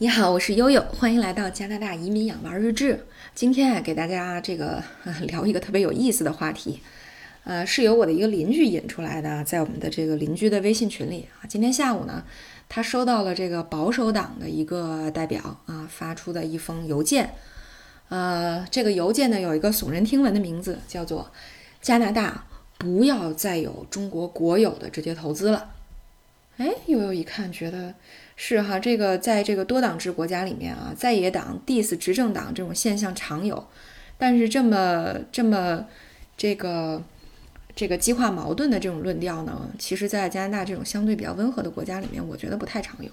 你好，我是悠悠，欢迎来到加拿大移民养娃日志。今天啊，给大家这个 聊一个特别有意思的话题，呃，是由我的一个邻居引出来的，在我们的这个邻居的微信群里啊。今天下午呢，他收到了这个保守党的一个代表啊发出的一封邮件，呃，这个邮件呢有一个耸人听闻的名字，叫做“加拿大不要再有中国国有的直接投资了”。哎，悠悠一看觉得。是哈，这个在这个多党制国家里面啊，在野党 diss 执政党这种现象常有，但是这么这么这个这个激化矛盾的这种论调呢，其实，在加拿大这种相对比较温和的国家里面，我觉得不太常有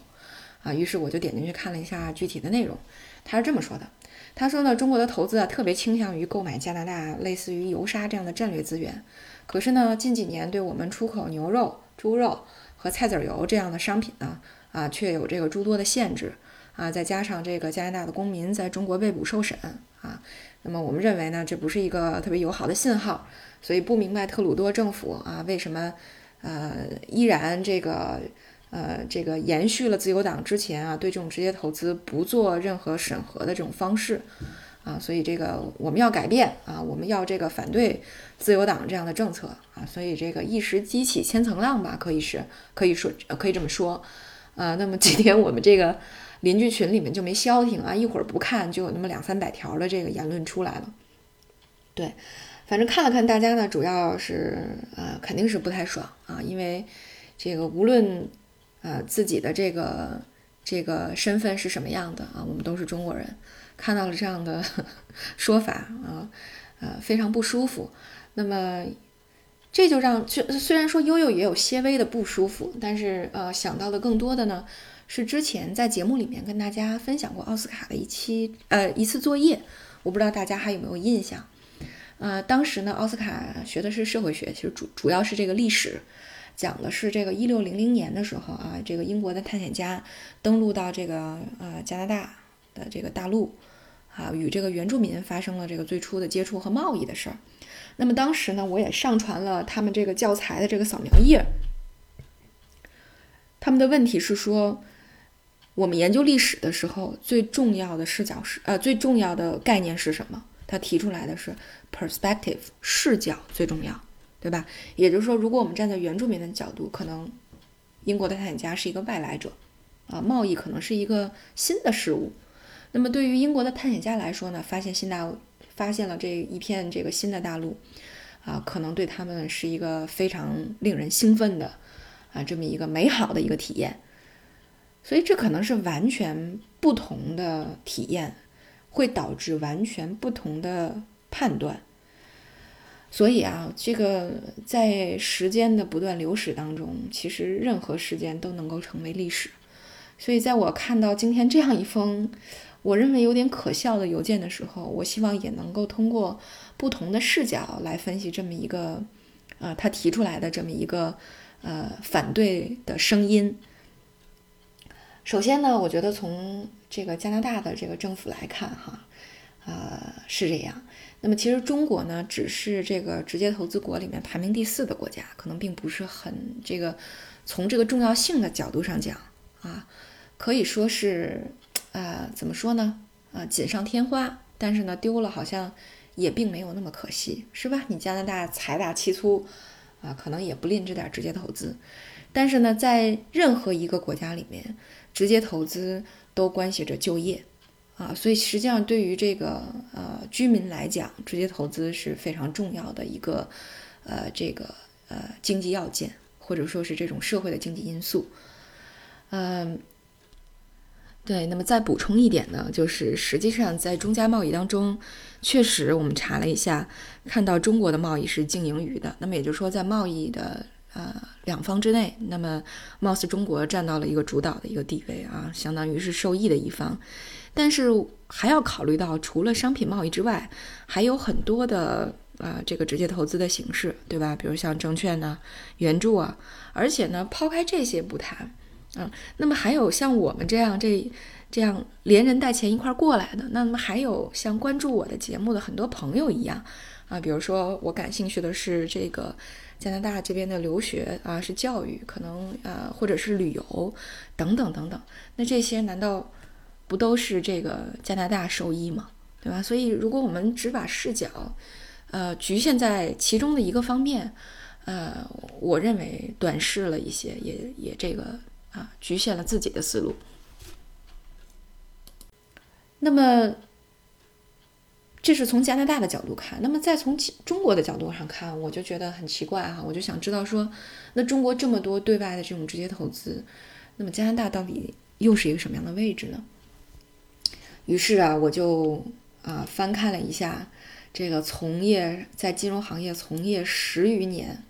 啊。于是我就点进去看了一下具体的内容，他是这么说的：他说呢，中国的投资啊，特别倾向于购买加拿大类似于油砂这样的战略资源，可是呢，近几年对我们出口牛肉、猪肉和菜籽油这样的商品呢。啊，却有这个诸多的限制啊，再加上这个加拿大的公民在中国被捕受审啊，那么我们认为呢，这不是一个特别友好的信号，所以不明白特鲁多政府啊为什么呃依然这个呃这个延续了自由党之前啊对这种直接投资不做任何审核的这种方式啊，所以这个我们要改变啊，我们要这个反对自由党这样的政策啊，所以这个一时激起千层浪吧，可以是可以说可以这么说。啊，那么今天我们这个邻居群里面就没消停啊，一会儿不看就有那么两三百条的这个言论出来了。对，反正看了看大家呢，主要是呃肯定是不太爽啊，因为这个无论呃自己的这个这个身份是什么样的啊，我们都是中国人，看到了这样的 说法啊，呃非常不舒服。那么。这就让，就虽然说悠悠也有些微的不舒服，但是呃，想到的更多的呢，是之前在节目里面跟大家分享过奥斯卡的一期呃一次作业，我不知道大家还有没有印象？呃，当时呢，奥斯卡学的是社会学，其实主主要是这个历史，讲的是这个一六零零年的时候啊，这个英国的探险家登陆到这个呃加拿大的这个大陆啊，与这个原住民发生了这个最初的接触和贸易的事儿。那么当时呢，我也上传了他们这个教材的这个扫描页。他们的问题是说，我们研究历史的时候，最重要的视角是呃，最重要的概念是什么？他提出来的是 perspective，视角最重要，对吧？也就是说，如果我们站在原住民的角度，可能英国的探险家是一个外来者，啊，贸易可能是一个新的事物。那么对于英国的探险家来说呢，发现新大陆。发现了这一片这个新的大陆，啊，可能对他们是一个非常令人兴奋的，啊，这么一个美好的一个体验。所以这可能是完全不同的体验，会导致完全不同的判断。所以啊，这个在时间的不断流逝当中，其实任何事件都能够成为历史。所以在我看到今天这样一封。我认为有点可笑的邮件的时候，我希望也能够通过不同的视角来分析这么一个，啊，他提出来的这么一个，呃，反对的声音。首先呢，我觉得从这个加拿大的这个政府来看，哈，呃，是这样。那么其实中国呢，只是这个直接投资国里面排名第四的国家，可能并不是很这个，从这个重要性的角度上讲，啊，可以说是。啊，怎么说呢？啊，锦上添花，但是呢，丢了好像也并没有那么可惜，是吧？你加拿大财大气粗，啊，可能也不吝这点直接投资，但是呢，在任何一个国家里面，直接投资都关系着就业，啊，所以实际上对于这个呃居民来讲，直接投资是非常重要的一个呃这个呃经济要件，或者说是这种社会的经济因素，嗯。对，那么再补充一点呢，就是实际上在中加贸易当中，确实我们查了一下，看到中国的贸易是净盈余的。那么也就是说，在贸易的呃两方之内，那么貌似中国占到了一个主导的一个地位啊，相当于是受益的一方。但是还要考虑到，除了商品贸易之外，还有很多的啊这个直接投资的形式，对吧？比如像证券呢、援助啊，而且呢，抛开这些不谈。嗯，那么还有像我们这样这这样连人带钱一块儿过来的，那么还有像关注我的节目的很多朋友一样啊，比如说我感兴趣的是这个加拿大这边的留学啊，是教育，可能呃或者是旅游等等等等，那这些难道不都是这个加拿大受益吗？对吧？所以如果我们只把视角，呃，局限在其中的一个方面，呃，我认为短视了一些，也也这个啊，局限了自己的思路。那么，这是从加拿大的角度看。那么再从中国的角度上看，我就觉得很奇怪哈。我就想知道说，那中国这么多对外的这种直接投资，那么加拿大到底又是一个什么样的位置呢？于是啊，我就啊翻看了一下这个从业在金融行业从业十余年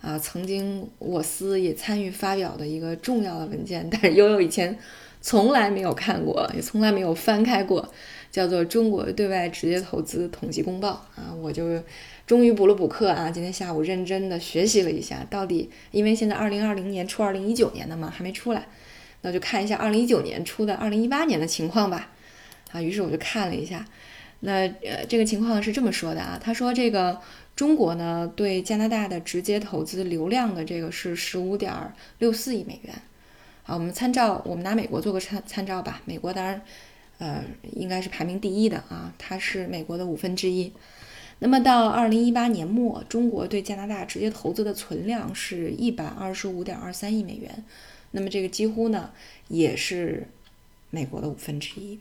啊，曾经我司也参与发表的一个重要的文件，但是悠悠以前。从来没有看过，也从来没有翻开过，叫做《中国对外直接投资统计公报》啊，我就终于补了补课啊，今天下午认真的学习了一下，到底因为现在二零二零年出二零一九年的嘛，还没出来，那就看一下二零一九年出的二零一八年的情况吧，啊，于是我就看了一下，那呃这个情况是这么说的啊，他说这个中国呢对加拿大的直接投资流量的这个是十五点六四亿美元。啊，我们参照，我们拿美国做个参参照吧。美国当然，呃，应该是排名第一的啊，它是美国的五分之一。那么到二零一八年末，中国对加拿大直接投资的存量是一百二十五点二三亿美元。那么这个几乎呢，也是美国的五分之一。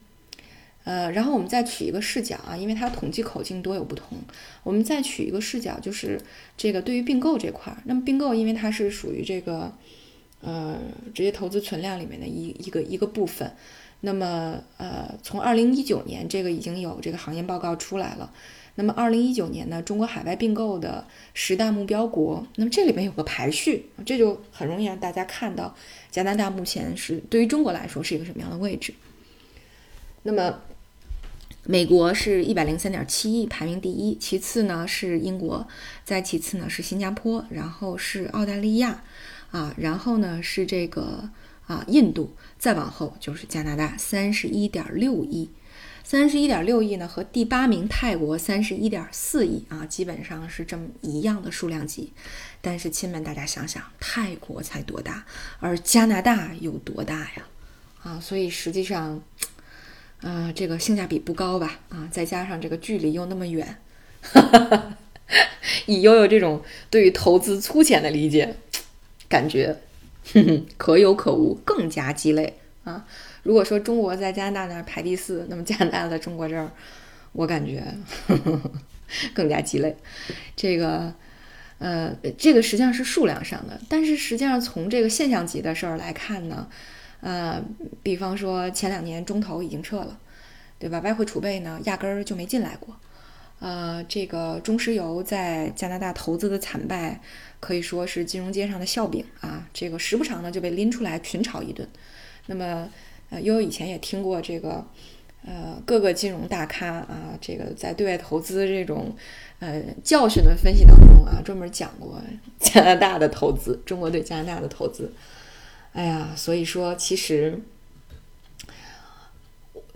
呃，然后我们再取一个视角啊，因为它统计口径多有不同，我们再取一个视角，就是这个对于并购这块儿。那么并购，因为它是属于这个。呃，直接投资存量里面的一一个一个部分，那么呃，从二零一九年这个已经有这个行业报告出来了，那么二零一九年呢，中国海外并购的十大目标国，那么这里面有个排序，这就很容易让大家看到加拿大目前是对于中国来说是一个什么样的位置。那么美国是一百零三点七亿，排名第一，其次呢是英国，再其次呢是新加坡，然后是澳大利亚。啊，然后呢是这个啊，印度，再往后就是加拿大，三十一点六亿，三十一点六亿呢和第八名泰国三十一点四亿啊，基本上是这么一样的数量级。但是亲们，大家想想，泰国才多大，而加拿大有多大呀？啊，所以实际上，啊，这个性价比不高吧？啊，再加上这个距离又那么远，以悠悠这种对于投资粗浅的理解。感觉可有可无，更加鸡肋啊！如果说中国在加拿大那儿排第四，那么加拿大在中国这儿，我感觉 更加鸡肋。这个，呃，这个实际上是数量上的，但是实际上从这个现象级的事儿来看呢，呃，比方说前两年中投已经撤了，对吧？外汇储备呢，压根儿就没进来过。呃，这个中石油在加拿大投资的惨败，可以说是金融街上的笑柄啊。这个时不常呢就被拎出来群嘲一顿。那么，呃，悠悠以前也听过这个，呃，各个金融大咖啊，这个在对外投资这种，呃，教训的分析当中啊，专门讲过加拿大的投资，中国对加拿大的投资。哎呀，所以说其实。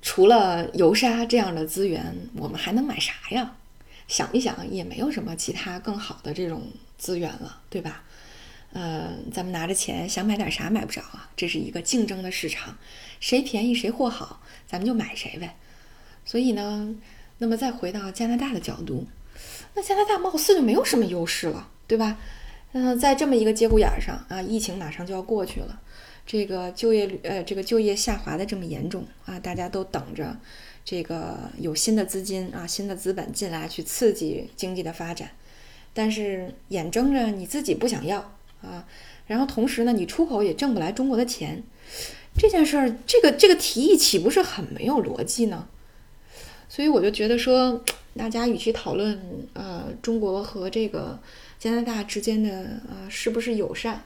除了油砂这样的资源，我们还能买啥呀？想一想，也没有什么其他更好的这种资源了，对吧？呃，咱们拿着钱想买点啥买不着啊？这是一个竞争的市场，谁便宜谁货好，咱们就买谁呗。所以呢，那么再回到加拿大的角度，那加拿大貌似就没有什么优势了，对吧？嗯，在这么一个节骨眼上啊，疫情马上就要过去了。这个就业率，呃，这个就业下滑的这么严重啊，大家都等着这个有新的资金啊、新的资本进来去刺激经济的发展，但是眼睁着你自己不想要啊，然后同时呢，你出口也挣不来中国的钱，这件事儿，这个这个提议岂不是很没有逻辑呢？所以我就觉得说，大家与其讨论呃中国和这个加拿大之间的呃是不是友善。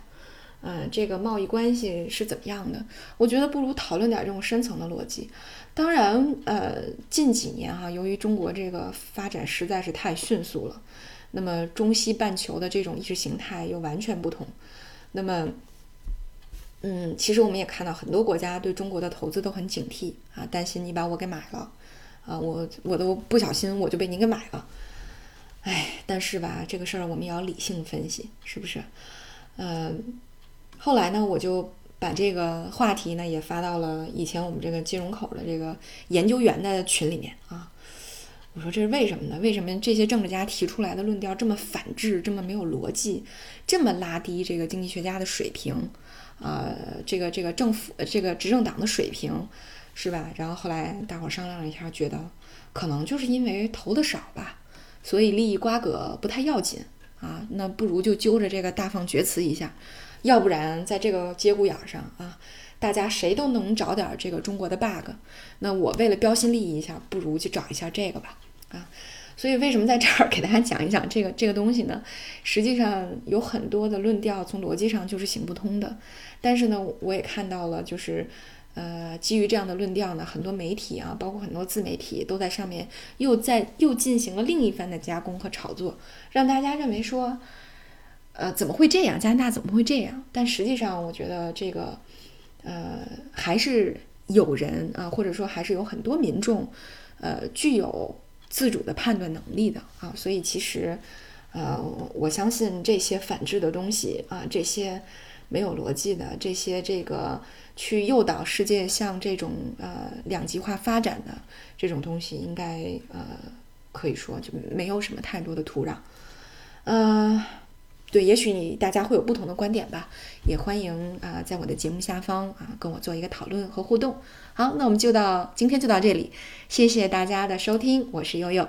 嗯，这个贸易关系是怎么样的？我觉得不如讨论点这种深层的逻辑。当然，呃，近几年哈，由于中国这个发展实在是太迅速了，那么中西半球的这种意识形态又完全不同。那么，嗯，其实我们也看到很多国家对中国的投资都很警惕啊，担心你把我给买了啊，我我都不小心我就被您给买了。哎，但是吧，这个事儿我们也要理性分析，是不是？嗯。后来呢，我就把这个话题呢也发到了以前我们这个金融口的这个研究员的群里面啊。我说这是为什么呢？为什么这些政治家提出来的论调这么反智，这么没有逻辑，这么拉低这个经济学家的水平，呃，这个这个政府这个执政党的水平，是吧？然后后来大伙商量了一下，觉得可能就是因为投的少吧，所以利益瓜葛不太要紧啊，那不如就揪着这个大放厥词一下，要不然在这个节骨眼上啊。大家谁都能找点这个中国的 bug，那我为了标新立异一下，不如去找一下这个吧，啊，所以为什么在这儿给大家讲一讲这个这个东西呢？实际上有很多的论调从逻辑上就是行不通的，但是呢，我也看到了，就是呃，基于这样的论调呢，很多媒体啊，包括很多自媒体都在上面又在又进行了另一番的加工和炒作，让大家认为说，呃，怎么会这样？加拿大怎么会这样？但实际上，我觉得这个。呃，还是有人啊，或者说还是有很多民众，呃，具有自主的判断能力的啊，所以其实，呃，我相信这些反制的东西啊，这些没有逻辑的，这些这个去诱导世界向这种呃两极化发展的这种东西，应该呃可以说就没有什么太多的土壤，呃。对，也许你大家会有不同的观点吧，也欢迎啊，在我的节目下方啊，跟我做一个讨论和互动。好，那我们就到今天就到这里，谢谢大家的收听，我是悠悠。